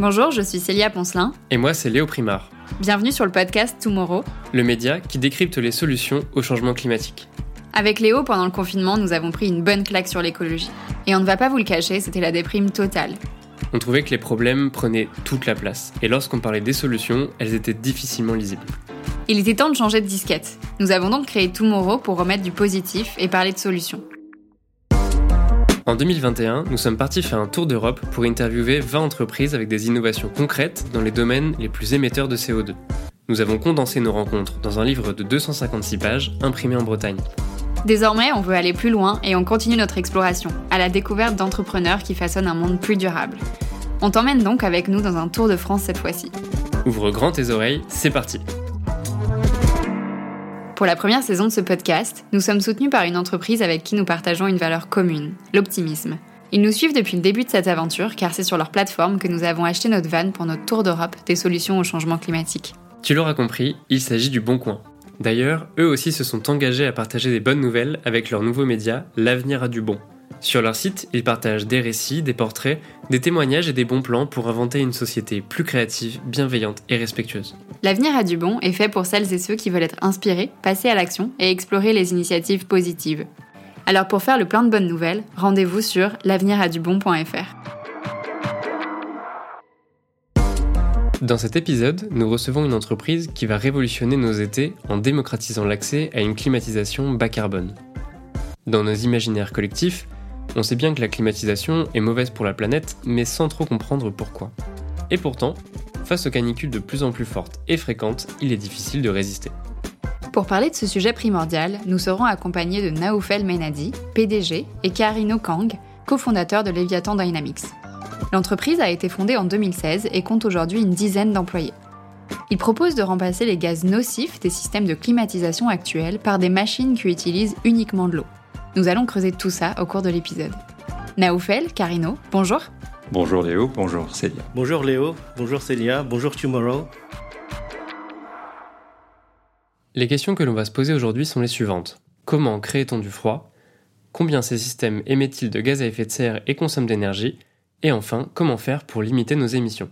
Bonjour, je suis Célia Poncelin. Et moi, c'est Léo Primard. Bienvenue sur le podcast Tomorrow, le média qui décrypte les solutions au changement climatique. Avec Léo, pendant le confinement, nous avons pris une bonne claque sur l'écologie. Et on ne va pas vous le cacher, c'était la déprime totale. On trouvait que les problèmes prenaient toute la place, et lorsqu'on parlait des solutions, elles étaient difficilement lisibles. Il était temps de changer de disquette. Nous avons donc créé Tomorrow pour remettre du positif et parler de solutions. En 2021, nous sommes partis faire un tour d'Europe pour interviewer 20 entreprises avec des innovations concrètes dans les domaines les plus émetteurs de CO2. Nous avons condensé nos rencontres dans un livre de 256 pages imprimé en Bretagne. Désormais, on veut aller plus loin et on continue notre exploration, à la découverte d'entrepreneurs qui façonnent un monde plus durable. On t'emmène donc avec nous dans un tour de France cette fois-ci. Ouvre grand tes oreilles, c'est parti Pour la première saison de ce podcast, nous sommes soutenus par une entreprise avec qui nous partageons une valeur commune, l'optimisme. Ils nous suivent depuis le début de cette aventure car c'est sur leur plateforme que nous avons acheté notre van pour notre tour d'Europe des solutions au changement climatique. Tu l'auras compris, il s'agit du Bon Coin, D'ailleurs, eux aussi se sont engagés à partager des bonnes nouvelles avec leur nouveau média, L'avenir a du bon. Sur leur site, ils partagent des récits, des portraits, des témoignages et des bons plans pour inventer une société plus créative, bienveillante et respectueuse. L'avenir a du bon est fait pour celles et ceux qui veulent être inspirés, passer à l'action et explorer les initiatives positives. Alors pour faire le plein de bonnes nouvelles, rendez-vous sur l'avenir-a-du-bon.fr. Dans cet épisode, nous recevons une entreprise qui va révolutionner nos étés en démocratisant l'accès à une climatisation bas carbone. Dans nos imaginaires collectifs, on sait bien que la climatisation est mauvaise pour la planète, mais sans trop comprendre pourquoi. Et pourtant, face aux canicules de plus en plus fortes et fréquentes, il est difficile de résister. Pour parler de ce sujet primordial, nous serons accompagnés de Naoufel Menadi, PDG, et Karino Kang, cofondateur de Leviathan Dynamics. L'entreprise a été fondée en 2016 et compte aujourd'hui une dizaine d'employés. Il propose de remplacer les gaz nocifs des systèmes de climatisation actuels par des machines qui utilisent uniquement de l'eau. Nous allons creuser tout ça au cours de l'épisode. Naoufel, Carino, bonjour. Bonjour Léo, bonjour Célia. Bonjour Léo, bonjour Célia, bonjour Tomorrow. Les questions que l'on va se poser aujourd'hui sont les suivantes. Comment crée-t-on du froid? Combien ces systèmes émettent-ils de gaz à effet de serre et consomment d'énergie? Et enfin, comment faire pour limiter nos émissions?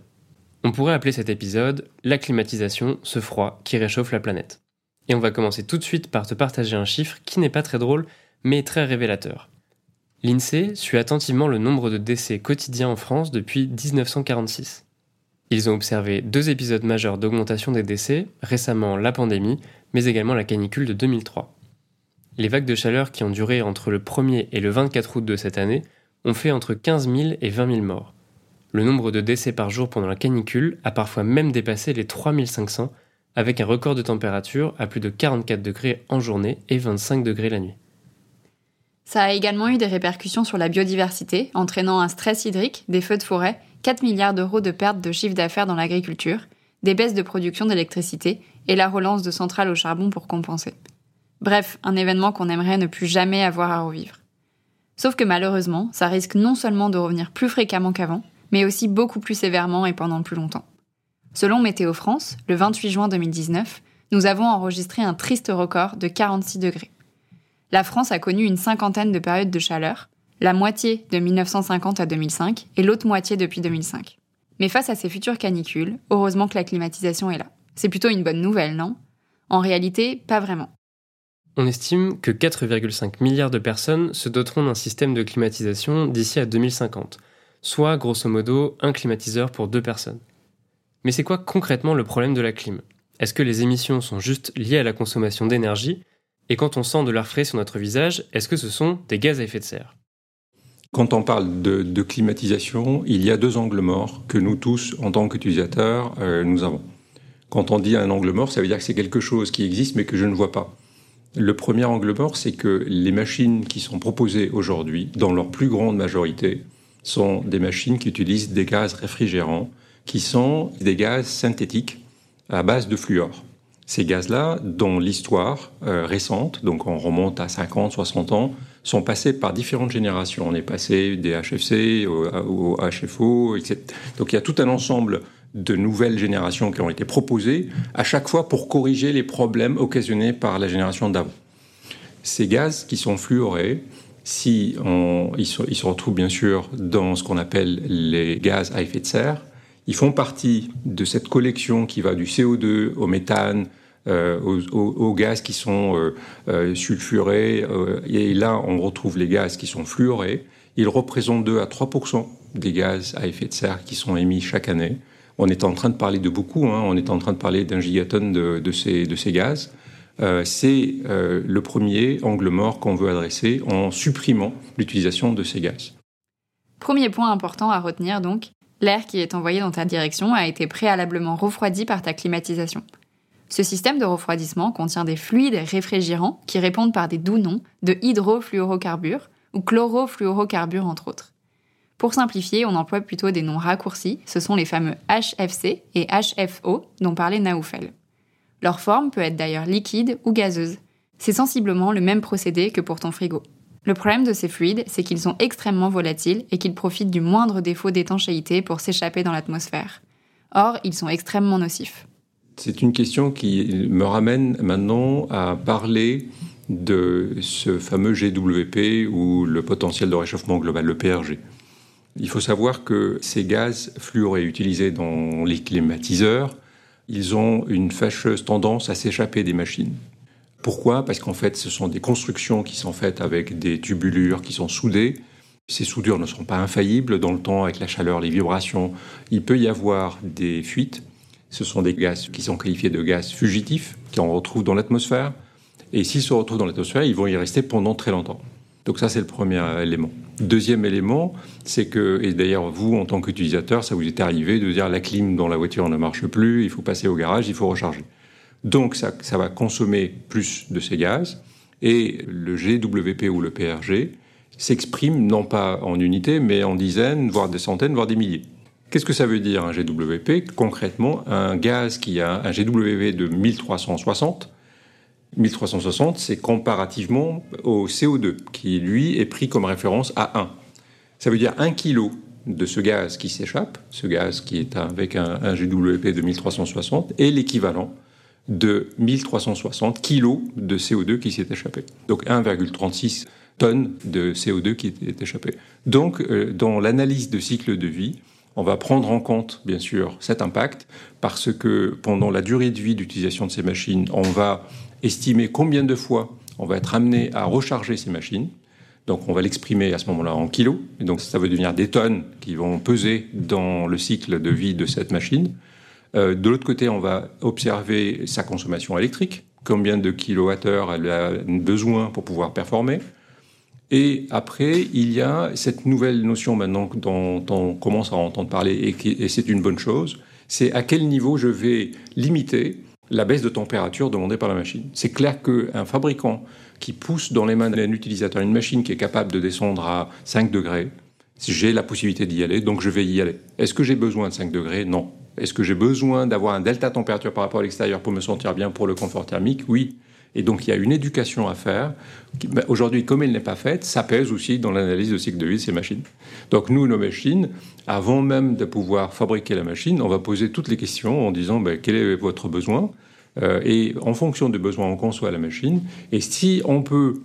On pourrait appeler cet épisode La climatisation, ce froid qui réchauffe la planète. Et on va commencer tout de suite par te partager un chiffre qui n'est pas très drôle, mais très révélateur. L'INSEE suit attentivement le nombre de décès quotidiens en France depuis 1946. Ils ont observé deux épisodes majeurs d'augmentation des décès, récemment la pandémie, mais également la canicule de 2003. Les vagues de chaleur qui ont duré entre le 1er et le 24 août de cette année ont fait entre 15 000 et 20 000 morts. Le nombre de décès par jour pendant la canicule a parfois même dépassé les 3500, avec un record de température à plus de 44 degrés en journée et 25 degrés la nuit. Ça a également eu des répercussions sur la biodiversité, entraînant un stress hydrique, des feux de forêt, 4 milliards d'euros de pertes de chiffre d'affaires dans l'agriculture, des baisses de production d'électricité et la relance de centrales au charbon pour compenser. Bref, un événement qu'on aimerait ne plus jamais avoir à revivre. Sauf que malheureusement, ça risque non seulement de revenir plus fréquemment qu'avant, mais aussi beaucoup plus sévèrement et pendant plus longtemps. Selon Météo France, le 28 juin 2019, nous avons enregistré un triste record de 46 degrés. La France a connu une cinquantaine de périodes de chaleur, la moitié de 1950 à 2005 et l'autre moitié depuis 2005. Mais face à ces futures canicules, heureusement que la climatisation est là. C'est plutôt une bonne nouvelle, non? En réalité, pas vraiment. On estime que 4,5 milliards de personnes se doteront d'un système de climatisation d'ici à 2050, soit grosso modo un climatiseur pour deux personnes. Mais c'est quoi concrètement le problème de la clim? Est-ce que les émissions sont juste liées à la consommation d'énergie? Et quand on sent de l'air frais sur notre visage, est-ce que ce sont des gaz à effet de serre? Quand on parle de, climatisation, il y a deux angles morts que nous tous, en tant qu'utilisateurs, euh, nous avons. Quand on dit un angle mort, ça veut dire que c'est quelque chose qui existe mais que je ne vois pas. Le premier angle mort, c'est que les machines qui sont proposées aujourd'hui, dans leur plus grande majorité, sont des machines qui utilisent des gaz réfrigérants, qui sont des gaz synthétiques à base de fluor. Ces gaz-là, dans l'histoire euh, récente, donc on remonte à 50, 60 ans, sont passés par différentes générations. On est passé des HFC au, HFO, etc. Donc il y a tout un ensemble de nouvelles générations qui ont été proposées, à chaque fois pour corriger les problèmes occasionnés par la génération d'avant. Ces gaz qui sont fluorés, ils, se, retrouvent bien sûr dans ce qu'on appelle les gaz à effet de serre, Ils font partie de cette collection qui va du CO2 au méthane, euh, aux, gaz qui sont euh, euh, sulfurés. et là, on retrouve les gaz qui sont fluorés. Ils représentent 2 à 3% des gaz à effet de serre qui sont émis chaque année. On est en train de parler de beaucoup, hein. on est en train de parler d'un gigatonne de ces gaz. c'est le premier angle mort qu'on veut adresser en supprimant l'utilisation de ces gaz. Premier point important à retenir donc, l'air qui est envoyé dans ta direction a été préalablement refroidi par ta climatisation. Ce système de refroidissement contient des fluides réfrigérants qui répondent par des doux noms de hydrofluorocarbures ou chlorofluorocarbures entre autres. Pour simplifier, on emploie plutôt des noms raccourcis, ce sont les fameux HFC et HFO dont parlait Naoufel. Leur forme peut être d'ailleurs liquide ou gazeuse. C'est sensiblement le même procédé que pour ton frigo. Le problème de ces fluides, c'est qu'ils sont extrêmement volatiles et qu'ils profitent du moindre défaut d'étanchéité pour s'échapper dans l'atmosphère. Or, ils sont extrêmement nocifs. C'est une question qui me ramène maintenant à parler de ce fameux GWP ou le potentiel de réchauffement global, le PRG. Il faut savoir que ces gaz fluorés utilisés dans les climatiseurs, ils ont une fâcheuse tendance à s'échapper des machines. Pourquoi? Parce qu'en fait, ce sont des constructions qui sont faites avec des tubulures qui sont soudées. Ces soudures ne sont pas infaillibles dans le temps, avec la chaleur, les vibrations. Il peut y avoir des fuites ce sont des gaz qui sont qualifiés de gaz fugitifs, qu'on retrouve dans l'atmosphère. Et s'ils se retrouvent dans l'atmosphère, ils vont y rester pendant très longtemps. Donc ça, c'est le premier élément. Deuxième élément, c'est que, et d'ailleurs vous, en tant qu'utilisateur, ça vous est arrivé de dire la clim dans la voiture ne marche plus, il faut passer au garage, il faut recharger. Donc ça, va consommer plus de ces gaz. Et le GWP ou le PRG s'exprime non pas en unités, mais en dizaines, voire des centaines, voire des milliers. Qu'est-ce que ça veut dire un GWP Concrètement, un gaz qui a un GWP de 1360, 1360, c'est comparativement au CO2, qui lui est pris comme référence à 1. Ça veut dire 1 kg de ce gaz qui s'échappe, ce gaz qui est avec un, GWP de 1360, est l'équivalent de 1360 kg de CO2 qui s'est échappé. Donc 1,36 tonnes de CO2 qui est échappé. Donc, euh, dans l'analyse de cycle de vie, on va prendre en compte, bien sûr, cet impact parce que pendant la durée de vie d'utilisation de ces machines, on va estimer combien de fois on va être amené à recharger ces machines. Donc on va l'exprimer à ce moment-là en kilos. Et donc ça va devenir des tonnes qui vont peser dans le cycle de vie de cette machine. Euh, de l'autre côté, on va observer sa consommation électrique, combien de kilowattheures elle a besoin pour pouvoir performer. Et après, il y a cette nouvelle notion maintenant dont on commence à entendre parler et, c'est une bonne chose, c'est à quel niveau je vais limiter la baisse de température demandée par la machine. C'est clair qu'un fabricant qui pousse dans les mains d'un utilisateur une machine qui est capable de descendre à 5 degrés, j'ai la possibilité d'y aller, donc je vais y aller. Est-ce que j'ai besoin de 5 degrés? Non. Est-ce que j'ai besoin d'avoir un delta température par rapport à l'extérieur pour me sentir bien pour le confort thermique? Oui. Et donc il y a une éducation à faire. Ben, aujourd'hui, comme elle n'est pas faite, ça pèse aussi dans l'analyse de cycle de vie de ces machines. Donc nous, nos machines, avant même de pouvoir fabriquer la machine, on va poser toutes les questions en disant ben, quel est votre besoin? Euh, et en fonction des besoins, on conçoit la machine. Et si on peut,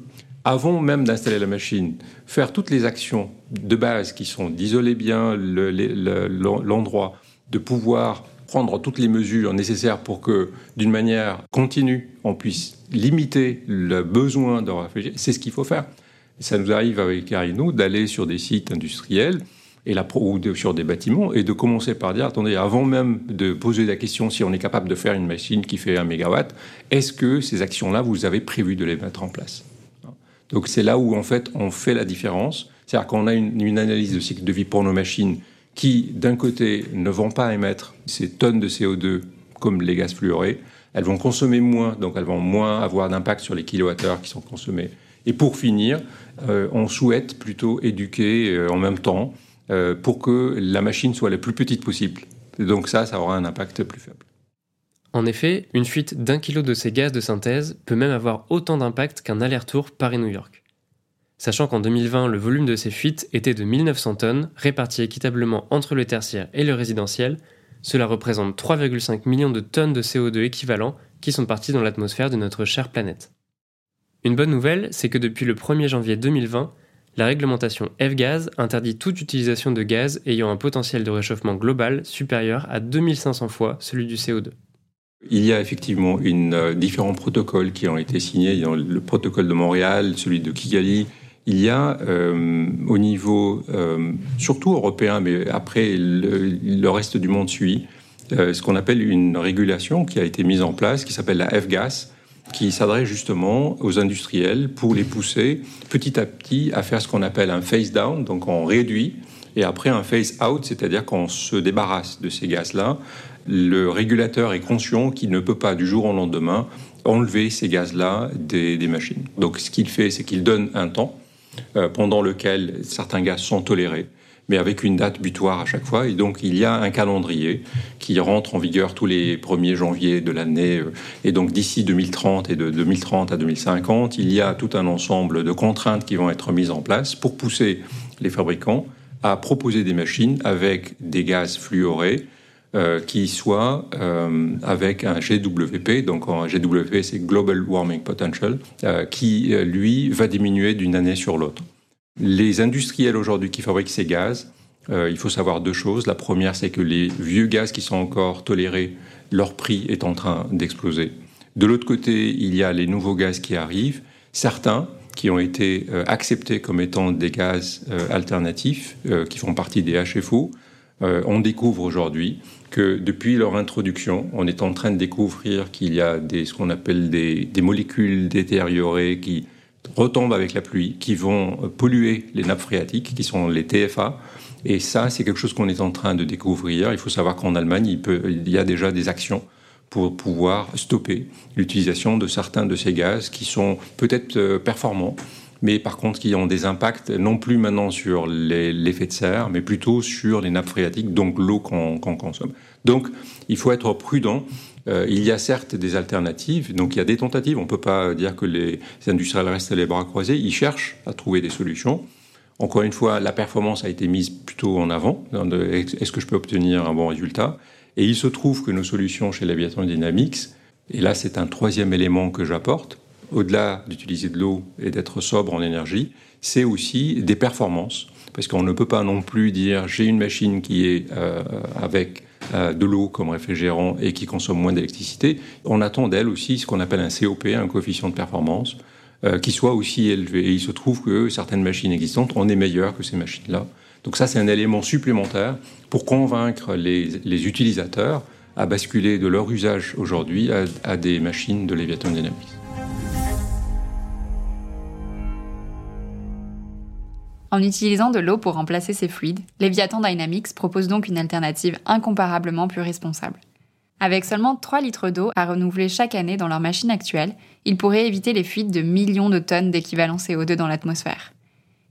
avant même d'installer la machine, faire toutes les actions de base qui sont d'isoler bien l'endroit, de pouvoir prendre toutes les mesures nécessaires pour que, d'une manière continue, on puisse limiter le besoin de réfugiés, c'est ce qu'il faut faire. Ça nous arrive avec Carino d'aller sur des sites industriels et la, ou sur des bâtiments et de commencer par dire attendez, avant même de poser la question si on est capable de faire une machine qui fait un mégawatt, est-ce que ces actions-là, vous avez prévu de les mettre en place? Donc c'est là où en fait on fait la différence. C'est-à-dire qu'on a une, une analyse de cycle de vie pour nos machines qui, d'un côté, ne vont pas émettre ces tonnes de CO2 comme les gaz fluorés, elles vont consommer moins, donc elles vont moins avoir d'impact sur les kilowattheures qui sont consommés. Et pour finir, euh, on souhaite plutôt éduquer euh, en même temps euh, pour que la machine soit la plus petite possible. donc ça, ça aura un impact plus faible. En effet, une fuite d'un kilo de ces gaz de synthèse peut même avoir autant d'impact qu'un aller-retour Paris-New York. Sachant qu'en 2020, le volume de ces fuites était de 1900 tonnes, réparties équitablement entre le tertiaire et le résidentiel, cela représente 3,5 millions de tonnes de CO2 équivalent qui sont parties dans l'atmosphère de notre chère planète. Une bonne nouvelle, c'est que depuis le 1er janvier 2020, La réglementation F-Gaz interdit toute utilisation de gaz ayant un potentiel de réchauffement global supérieur à 2500 fois celui du CO2. Il y a effectivement euh, différents protocoles qui ont été signés. le protocole de Montréal, celui de Kigali. Il y a euh, au niveau euh, surtout européen, mais après le, reste du monde suit, ce qu'on appelle une régulation qui a été mise en place, qui s'appelle la F-Gas, qui s'adresse justement aux industriels pour les pousser petit à petit à faire ce qu'on appelle un phase down, donc on réduit, et après un phase out, c'est-à-dire qu'on se débarrasse de ces gaz-là. Le régulateur est conscient qu'il ne peut pas du jour au lendemain enlever ces gaz-là des, machines. Donc ce qu'il fait, c'est qu'il donne un temps euh, pendant lequel certains gaz sont tolérés mais avec une date butoir à chaque fois. Et donc, il y a un calendrier qui rentre en vigueur tous les 1er janvier de l'année. Et donc, d'ici 2030 et de 2030 à 2050, il y a tout un ensemble de contraintes qui vont être mises en place pour pousser les fabricants à proposer des machines avec des gaz fluorés euh, qui soient euh, avec un GWP, donc un GWP c'est Global Warming Potential, euh, qui lui va diminuer d'une année sur l'autre. Les industriels aujourd'hui qui fabriquent ces gaz, il faut savoir deux choses. La première, c'est que les vieux gaz qui sont encore tolérés, leur prix est en train d'exploser. De l'autre côté, il y a les nouveaux gaz qui arrivent. Certains qui ont été acceptés comme étant des gaz alternatifs, qui font partie des HFO, euh, on découvre aujourd'hui que depuis leur introduction, on est en train de découvrir qu'il y a des, ce qu'on appelle des, des molécules détériorées qui retombent avec la pluie, qui vont polluer les nappes phréatiques, qui sont les TFA. Et ça, c'est quelque chose qu'on est en train de découvrir. Il faut savoir qu'en Allemagne, il, peut, il y a déjà des actions pour pouvoir stopper l'utilisation de certains de ces gaz qui sont peut-être euh, performants, mais par contre qui ont des impacts non plus maintenant sur l'effet de serre, mais plutôt sur les nappes phréatiques, donc l'eau qu'on qu consomme. Donc il faut être prudent euh, il y a certes des alternatives, donc il y a des tentatives. On ne peut pas dire que les industriels restent les bras croisés. Ils cherchent à trouver des solutions. Encore une fois, la performance a été mise plutôt en avant. Est-ce que je peux obtenir un bon résultat? Et il se trouve que nos solutions chez Leviathan Dynamics, et là c'est un troisième élément que j'apporte, au-delà d'utiliser de l'eau et d'être sobre en énergie, c'est aussi des performances. Parce qu'on ne peut pas non plus dire j'ai une machine qui est euh, avec euh, de l'eau comme réfrigérant et qui consomme moins d'électricité, on attend d'elle aussi ce qu'on appelle un COP, un coefficient de performance, euh, qui soit aussi élevé. Et il se trouve que certaines machines existantes, on est meilleur que ces machines-là. Donc ça, c'est un élément supplémentaire pour convaincre les, utilisateurs à basculer de leur usage aujourd'hui à, à des machines de Leviathan Dynamics. En utilisant de l'eau pour remplacer ces fluides, Leviathan Dynamics propose donc une alternative incomparablement plus responsable. Avec seulement 3 litres d'eau à renouveler chaque année dans leur machine actuelle, ils pourraient éviter les fuites de millions de tonnes d'équivalent CO2 dans l'atmosphère.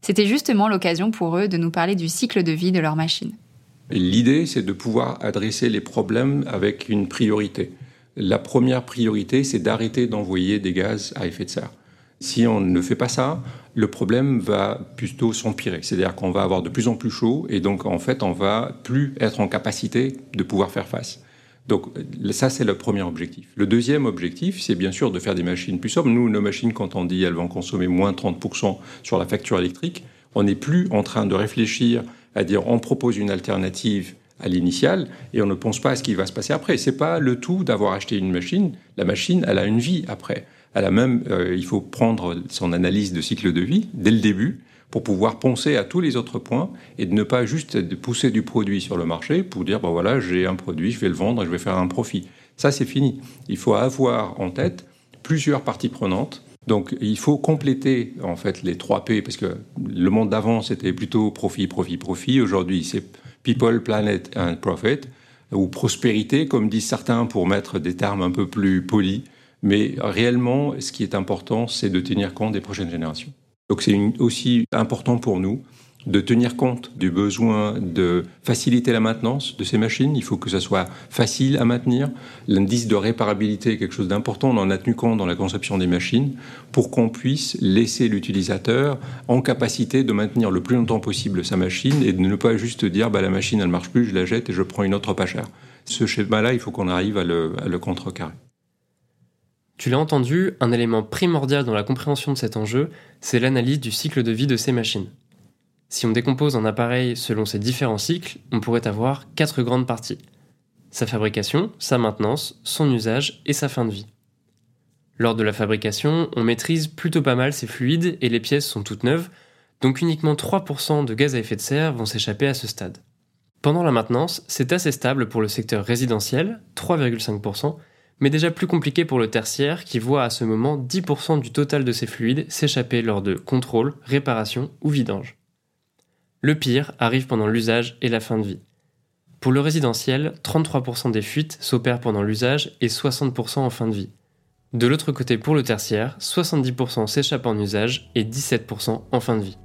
C'était justement l'occasion pour eux de nous parler du cycle de vie de leur machine. L'idée, c'est de pouvoir adresser les problèmes avec une priorité. La première priorité, c'est d'arrêter d'envoyer des gaz à effet de serre. Si on ne fait pas ça, le problème va plutôt s'empirer. C'est-à-dire qu'on va avoir de plus en plus chaud et donc en fait on va plus être en capacité de pouvoir faire face. Donc ça c'est le premier objectif. Le deuxième objectif, c'est bien sûr de faire des machines plus sobres. Nous, nos machines, quand on dit elles vont consommer moins 30% sur la facture électrique, on n'est plus en train de réfléchir à dire on propose une alternative à l'initiale et on ne pense pas à ce qui va se passer après. C'est pas le tout d'avoir acheté une machine. La machine, elle a une vie après à la même, euh, il faut prendre son analyse de cycle de vie dès le début pour pouvoir penser à tous les autres points et de ne pas juste pousser du produit sur le marché pour dire, ben voilà, j'ai un produit, je vais le vendre et je vais faire un profit. Ça, c'est fini. Il faut avoir en tête plusieurs parties prenantes. Donc, il faut compléter, en fait, les trois P, parce que le monde d'avant, c'était plutôt profit, profit, profit. Aujourd'hui, c'est people, planet and profit, ou prospérité, comme disent certains, pour mettre des termes un peu plus polis. Mais réellement, ce qui est important, c'est de tenir compte des prochaines générations. Donc c'est aussi important pour nous de tenir compte du besoin de faciliter la maintenance de ces machines. Il faut que ça soit facile à maintenir. L'indice de réparabilité est quelque chose d'important. On en a tenu compte dans la conception des machines pour qu'on puisse laisser l'utilisateur en capacité de maintenir le plus longtemps possible sa machine et de ne pas juste dire bah, la machine elle marche plus, je la jette et je prends une autre pas chère. Ce schéma-là, il faut qu'on arrive à le, à le contrecarrer. Tu l'as entendu, un élément primordial dans la compréhension de cet enjeu, c'est l'analyse du cycle de vie de ces machines. Si on décompose un appareil selon ces différents cycles, on pourrait avoir quatre grandes parties. Sa fabrication, sa maintenance, son usage et sa fin de vie. Lors de la fabrication, on maîtrise plutôt pas mal ces fluides et les pièces sont toutes neuves, donc uniquement 3% de gaz à effet de serre vont s'échapper à ce stade. Pendant la maintenance, c'est assez stable pour le secteur résidentiel, 3,5%, mais déjà plus compliqué pour le tertiaire qui voit à ce moment 10% du total de ces fluides s'échapper lors de contrôle, réparation ou vidange. Le pire arrive pendant l'usage et la fin de vie. Pour le résidentiel, 33% des fuites s'opèrent pendant l'usage et 60% en fin de vie. De l'autre côté, pour le tertiaire, 70% s'échappent en usage et 17% en fin de vie.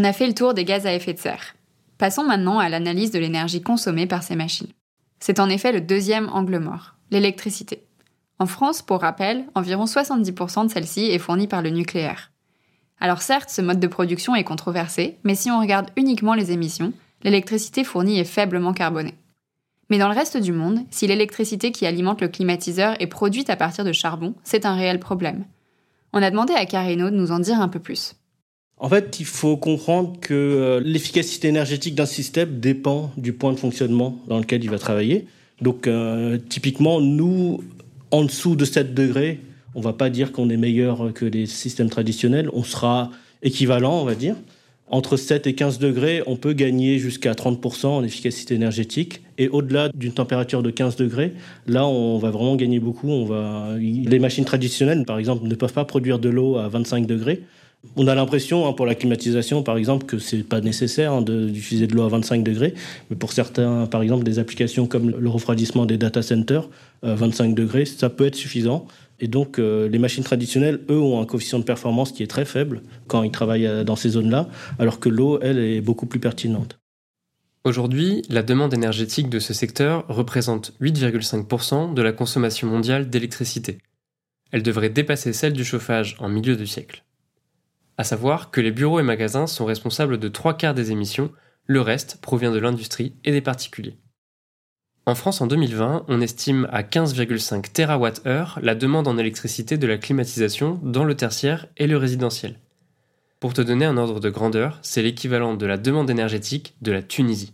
On a fait le tour des gaz à effet de serre. Passons maintenant à l'analyse de l'énergie consommée par ces machines. C'est en effet le deuxième angle mort, l'électricité. En France, pour rappel, environ 70% de celle-ci est fournie par le nucléaire. Alors certes, ce mode de production est controversé, mais si on regarde uniquement les émissions, l'électricité fournie est faiblement carbonée. Mais dans le reste du monde, si l'électricité qui alimente le climatiseur est produite à partir de charbon, c'est un réel problème. On a demandé à Carino de nous en dire un peu plus. En fait, il faut comprendre que euh, l'efficacité énergétique d'un système dépend du point de fonctionnement dans lequel il va travailler. Donc, euh, typiquement, nous, en dessous de 7 degrés, on va pas dire qu'on est meilleur que les systèmes traditionnels. On sera équivalent, on va dire. Entre 7 et 15 degrés, on peut gagner jusqu'à 30% en efficacité énergétique. Et au-delà d'une température de 15 degrés, là, on va vraiment gagner beaucoup. On va... Les machines traditionnelles, par exemple, ne peuvent pas produire de l'eau à 25 degrés. On a l'impression, hein, pour la climatisation, par exemple, que c'est pas nécessaire hein, d'utiliser de, l'eau à 25 degrés. Mais pour certains, par exemple, des applications comme le refroidissement des data centers, 25 degrés, ça peut être suffisant. Et donc, euh, les machines traditionnelles, eux, ont un coefficient de performance qui est très faible quand ils travaillent euh, dans ces zones-là, alors que l'eau, elle, est beaucoup plus pertinente. Aujourd'hui, la demande énergétique de ce secteur représente 8,5% de la consommation mondiale d'électricité. Elle devrait dépasser celle du chauffage en milieu de siècle. À savoir que les bureaux et magasins sont responsables de trois quarts des émissions, le reste provient de l'industrie et des particuliers. En France, en 2020, on estime à 15,5 TWh la demande en électricité de la climatisation dans le tertiaire et le résidentiel. Pour te donner un ordre de grandeur, c'est l'équivalent de la demande énergétique de la Tunisie.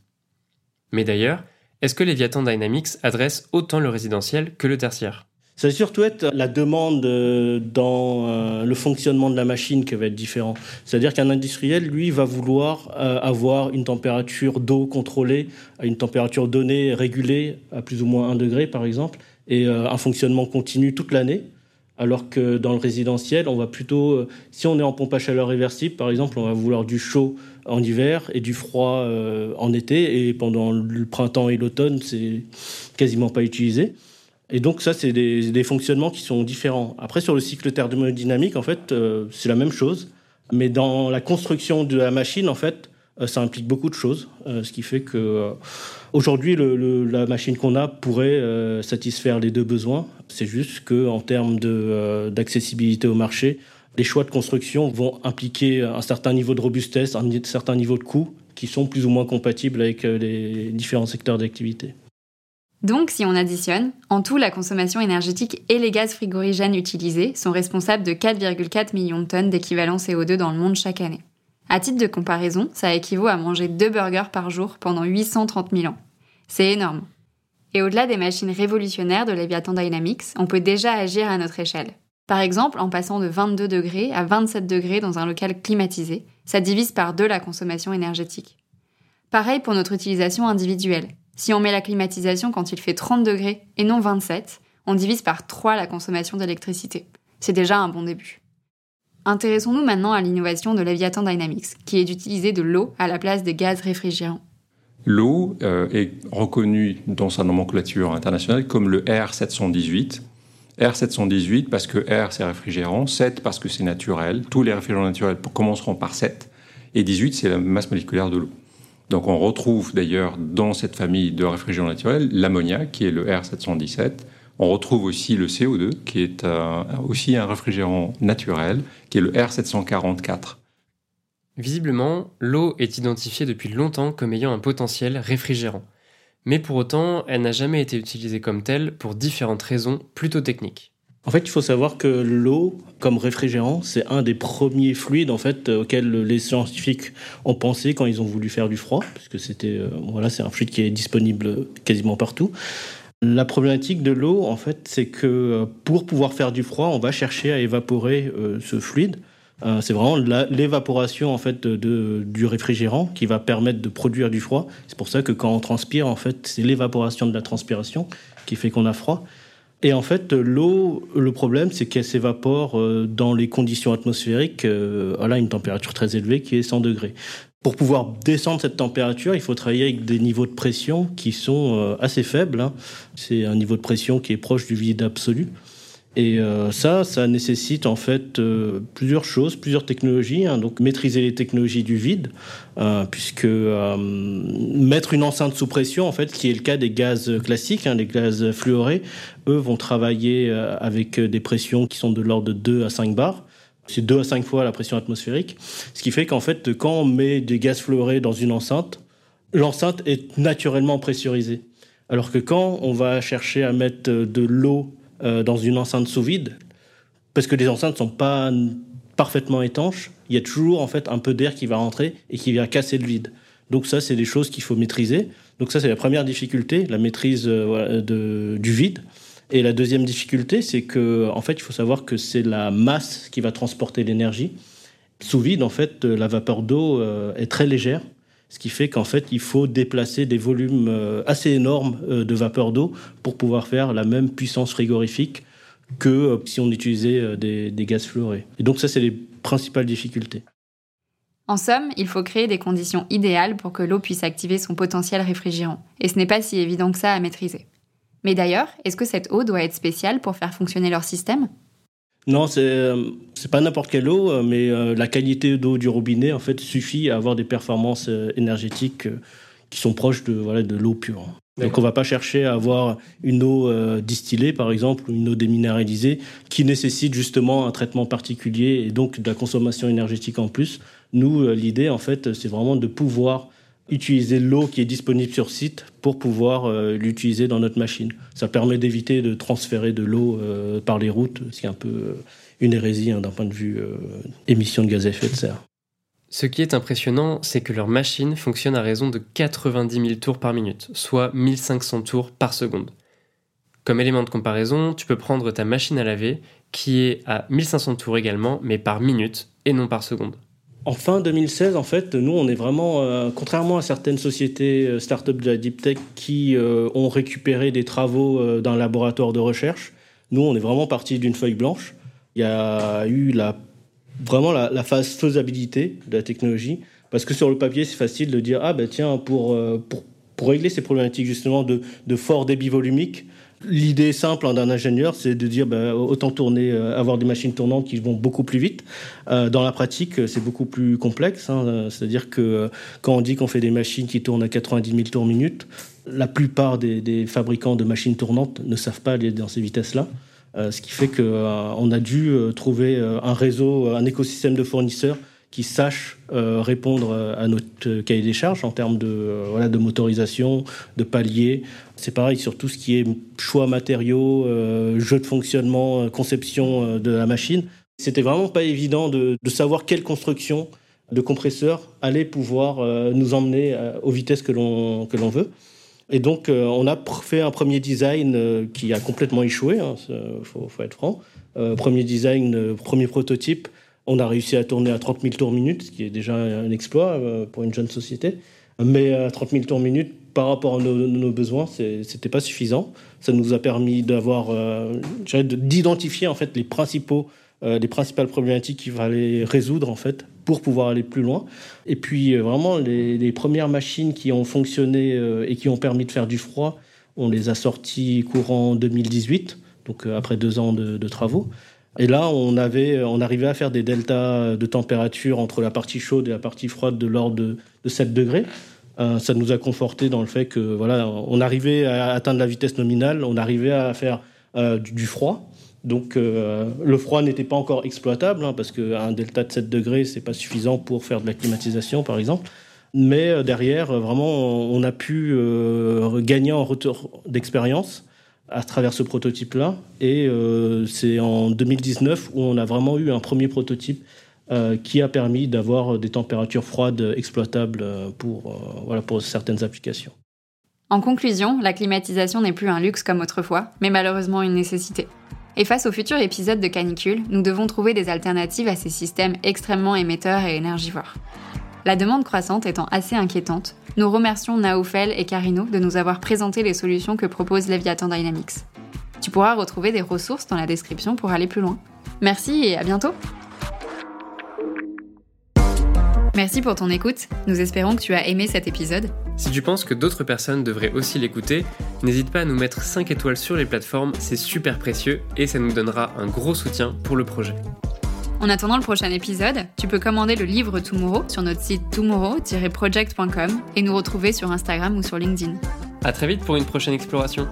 Mais d'ailleurs, est-ce que Leviathan Dynamics adresse autant le résidentiel que le tertiaire? Ça va surtout être la demande euh, dans euh, le fonctionnement de la machine qui va être différent. C'est-à-dire qu'un industriel, lui, va vouloir euh, avoir une température d'eau contrôlée à une température donnée, régulée à plus ou moins 1 degré, par exemple, et un fonctionnement continu toute l'année. Alors que dans le résidentiel, on va plutôt, si on est en pompe à chaleur réversible, par exemple, on va vouloir du chaud en hiver et du froid en été. Et pendant le printemps et l'automne, c'est quasiment pas utilisé. Et donc ça, c'est des, fonctionnements qui sont différents. Après, sur le cycle thermodynamique, en fait, euh, c'est la même chose. Mais dans la construction de la machine, en fait, euh, ça implique beaucoup de choses. Euh, ce qui fait que aujourd'hui, la machine qu'on a pourrait satisfaire les deux besoins. C'est juste qu'en termes d'accessibilité au marché, les choix de construction vont impliquer un certain niveau de robustesse, un certain niveau de coût qui sont plus ou moins compatibles avec les différents secteurs d'activité. Donc, si on additionne, en tout, la consommation énergétique et les gaz frigorigènes utilisés sont responsables de 4,4 millions de tonnes d'équivalent CO2 dans le monde chaque année. À titre de comparaison, ça équivaut à manger deux burgers par jour pendant 830 000 ans. C'est énorme. Et au-delà des machines révolutionnaires de Leviathan Dynamics, on peut déjà agir à notre échelle. Par exemple, en passant de 22 degrés à 27 degrés dans un local climatisé, ça divise par deux la consommation énergétique. Pareil pour notre utilisation individuelle. Si on met la climatisation quand il fait 30 degrés et non 27, on divise par 3 la consommation d'électricité. C'est déjà un bon début. Intéressons-nous maintenant à l'innovation de Leviathan Dynamics, qui est d'utiliser de l'eau à la place des gaz réfrigérants. L'eau euh, est reconnue dans sa nomenclature internationale comme le R718. R718 parce que R c'est réfrigérant, 7 parce que c'est naturel, tous les réfrigérants naturels commenceront par 7, et 18 c'est la masse moléculaire de l'eau. Donc on retrouve d'ailleurs dans cette famille de réfrigérants naturels l'ammoniac qui est le R717. On retrouve aussi le CO2 qui est euh, aussi un réfrigérant naturel qui est le R744. Visiblement, l'eau est identifiée depuis longtemps comme ayant un potentiel réfrigérant. Mais pour autant, elle n'a jamais été utilisée comme telle pour différentes raisons plutôt techniques. En fait, il faut savoir que l'eau, comme réfrigérant, c'est un des premiers fluides en fait auxquels les scientifiques ont pensé quand ils ont voulu faire du froid, puisque c'était euh, voilà, c'est un fluide qui est disponible quasiment partout. La problématique de l'eau, en fait, c'est que euh, pour pouvoir faire du froid, on va chercher à évaporer euh, ce fluide. c'est vraiment l'évaporation en fait de, du réfrigérant qui va permettre de produire du froid. C'est pour ça que quand on transpire, en fait, c'est l'évaporation de la transpiration qui fait qu'on a froid. Et en fait, l'eau, le problème, c'est qu'elle s'évapore euh, dans les conditions atmosphériques euh, à une température très élevée qui est 100 degrés. Pour pouvoir descendre cette température, il faut travailler avec des niveaux de pression qui sont euh, assez faibles. Hein. C'est un niveau de pression qui est proche du vide absolu. Et euh, ça, ça nécessite en fait euh, plusieurs choses, plusieurs technologies. Hein. donc maîtriser les technologies du vide, euh, puisque mettre une enceinte sous pression, en fait, qui est le cas des gaz classiques, hein, les gaz fluorés, eux vont travailler avec des pressions qui sont de l'ordre de 2 à 5 bars. C'est 2 à 5 fois la pression atmosphérique. Ce qui fait qu'en fait, quand on met des gaz fluorés dans une enceinte, l'enceinte est naturellement pressurisée. Alors que quand on va chercher à mettre de l'eau euh, dans une enceinte sous vide, parce que les enceintes ne sont pas parfaitement étanches, il y a toujours en fait un peu d'air qui va rentrer et qui vient casser le vide. Donc ça, c'est des choses qu'il faut maîtriser. Donc ça, c'est la première difficulté, la maîtrise euh, du vide. Et la deuxième difficulté, c'est que en fait, il faut savoir que c'est la masse qui va transporter l'énergie. Sous vide, en fait, la vapeur d'eau euh, est très légère ce qui fait qu'en fait, il faut déplacer des volumes euh, assez énormes euh, de vapeur d'eau pour pouvoir faire la même puissance frigorifique que euh, si on utilisait des, gaz fluorés. Et donc ça, c'est les principales difficultés. En somme, il faut créer des conditions idéales pour que l'eau puisse activer son potentiel réfrigérant. Et ce n'est pas si évident que ça à maîtriser. Mais d'ailleurs, est-ce que cette eau doit être spéciale pour faire fonctionner leur système? Non, c'est euh, c'est pas n'importe quelle eau, euh, mais euh, la qualité d'eau du robinet en fait suffit à avoir des performances énergétiques qui sont proches de voilà de l'eau pure. Donc on va pas chercher à avoir une eau distillée par exemple ou une eau déminéralisée qui nécessite justement un traitement particulier et donc de la consommation énergétique en plus. Nous l'idée en fait c'est vraiment de pouvoir utiliser l'eau qui est disponible sur site pour pouvoir euh, l'utiliser dans notre machine. Ça permet d'éviter de transférer de l'eau euh, par les routes, ce qui est un peu euh, une hérésie hein, d'un point de vue émission de gaz à effet de serre. Ce qui est impressionnant, c'est que leur machine fonctionne à raison de 90 000 tours par minute, soit 1500 tours par seconde. Comme élément de comparaison, tu peux prendre ta machine à laver, qui est à 1500 tours également, mais par minute et non par seconde. En fin 2016, en fait, nous, on est vraiment, euh, contrairement à certaines sociétés euh, start-up de la deep tech qui euh, ont récupéré des travaux d'un laboratoire de recherche, nous, on est vraiment parti d'une feuille blanche. Il y a eu la, vraiment la, phase faisabilité de la technologie, parce que sur le papier, c'est facile de dire, ah ben tiens, pour, pour, régler ces problématiques justement de, de fort débit volumique, L'idée simple d'un ingénieur, c'est de dire bah, autant tourner, euh, avoir des machines tournantes qui vont beaucoup plus vite. Euh, dans la pratique, c'est beaucoup plus complexe. Hein. C'est-à-dire que euh, quand on dit qu'on fait des machines qui tournent à 90 000 tours minute, la plupart des, fabricants de machines tournantes ne savent pas aller dans ces vitesses-là. ce qui fait qu'on a dû trouver un réseau, un écosystème de fournisseurs qui sache euh, répondre euh, à notre cahier des charges en termes de, euh, voilà, de motorisation, de paliers. C'est pareil sur tout ce qui est choix matériaux, jeu de fonctionnement, conception de la machine. C'était vraiment pas évident de, savoir quelle construction de compresseur allait pouvoir nous emmener aux vitesses que l'on veut. Et donc, on a fait un premier design qui a complètement échoué, il hein, faut, être franc. premier design, premier prototype on a réussi à tourner à 30 000 tours minute, ce qui est déjà un exploit euh, pour une jeune société. Mais à 30 000 tours minute, par rapport à nos, besoins, c'était pas suffisant. Ça nous a permis d'avoir, euh, d'identifier en fait les principaux, euh, les principales problématiques qu'il fallait résoudre en fait pour pouvoir aller plus loin. Et puis vraiment les, premières machines qui ont fonctionné et qui ont permis de faire du froid, on les a sorties courant 2018, donc après deux ans de travaux. Et là, on, avait, on arrivait à faire des deltas de température entre la partie chaude et la partie froide de l'ordre de, 7 degrés. Euh, ça nous a conforté dans le fait que voilà, on arrivait à atteindre la vitesse nominale, on arrivait à faire euh, du, froid. Donc le froid n'était pas encore exploitable, hein, parce qu'un delta de 7 degrés, c'est pas suffisant pour faire de la climatisation, par exemple. Mais derrière, vraiment, on a pu gagner en retour d'expérience à travers ce prototype-là. Et c'est en 2019 où on a vraiment eu un premier prototype euh, qui a permis d'avoir des températures froides exploitables pour, euh, voilà, pour certaines applications. En conclusion, la climatisation n'est plus un luxe comme autrefois, mais malheureusement une nécessité. Et face au futur épisode de canicule, nous devons trouver des alternatives à ces systèmes extrêmement émetteurs et énergivores. La demande croissante étant assez inquiétante, nous remercions Naoufel et Carino de nous avoir présenté les solutions que propose Leviathan Dynamics. Tu pourras retrouver des ressources dans la description pour aller plus loin. Merci et à bientôt Merci pour ton écoute, nous espérons que tu as aimé cet épisode. Si tu penses que d'autres personnes devraient aussi l'écouter, n'hésite pas à nous mettre 5 étoiles sur les plateformes, c'est super précieux et ça nous donnera un gros soutien pour le projet. En attendant le prochain épisode, tu peux commander le livre Tomorrow sur notre site tomorrow-project.com et nous retrouver sur Instagram ou sur LinkedIn. À très vite pour une prochaine exploration.